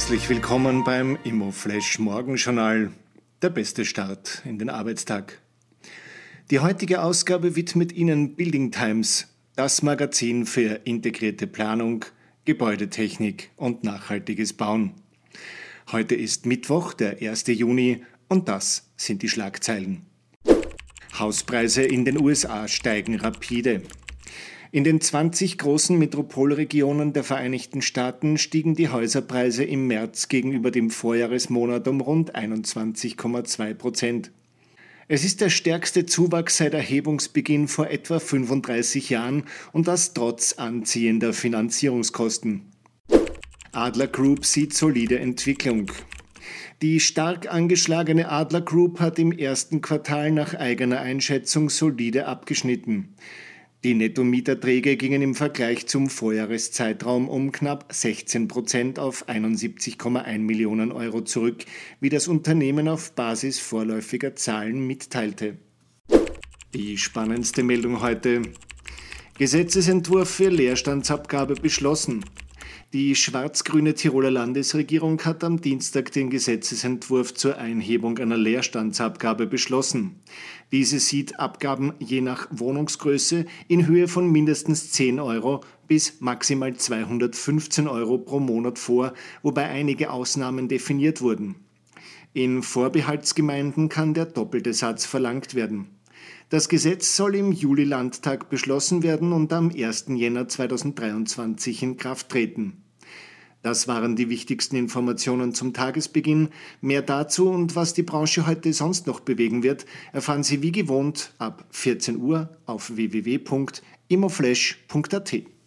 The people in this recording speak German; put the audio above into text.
Herzlich willkommen beim ImmoFlash Morgenjournal. Der beste Start in den Arbeitstag. Die heutige Ausgabe widmet Ihnen Building Times, das Magazin für integrierte Planung, Gebäudetechnik und nachhaltiges Bauen. Heute ist Mittwoch, der 1. Juni, und das sind die Schlagzeilen. Hauspreise in den USA steigen rapide. In den 20 großen Metropolregionen der Vereinigten Staaten stiegen die Häuserpreise im März gegenüber dem Vorjahresmonat um rund 21,2 Prozent. Es ist der stärkste Zuwachs seit Erhebungsbeginn vor etwa 35 Jahren und das trotz anziehender Finanzierungskosten. Adler Group sieht solide Entwicklung. Die stark angeschlagene Adler Group hat im ersten Quartal nach eigener Einschätzung solide abgeschnitten. Die Nettomieterträge gingen im Vergleich zum Vorjahreszeitraum um knapp 16 Prozent auf 71,1 Millionen Euro zurück, wie das Unternehmen auf Basis vorläufiger Zahlen mitteilte. Die spannendste Meldung heute. Gesetzesentwurf für Leerstandsabgabe beschlossen. Die schwarz-grüne Tiroler Landesregierung hat am Dienstag den Gesetzesentwurf zur Einhebung einer Leerstandsabgabe beschlossen. Diese sieht Abgaben je nach Wohnungsgröße in Höhe von mindestens 10 Euro bis maximal 215 Euro pro Monat vor, wobei einige Ausnahmen definiert wurden. In Vorbehaltsgemeinden kann der doppelte Satz verlangt werden. Das Gesetz soll im Juli-Landtag beschlossen werden und am 1. Jänner 2023 in Kraft treten. Das waren die wichtigsten Informationen zum Tagesbeginn. Mehr dazu und was die Branche heute sonst noch bewegen wird, erfahren Sie wie gewohnt ab 14 Uhr auf www.immoflash.at.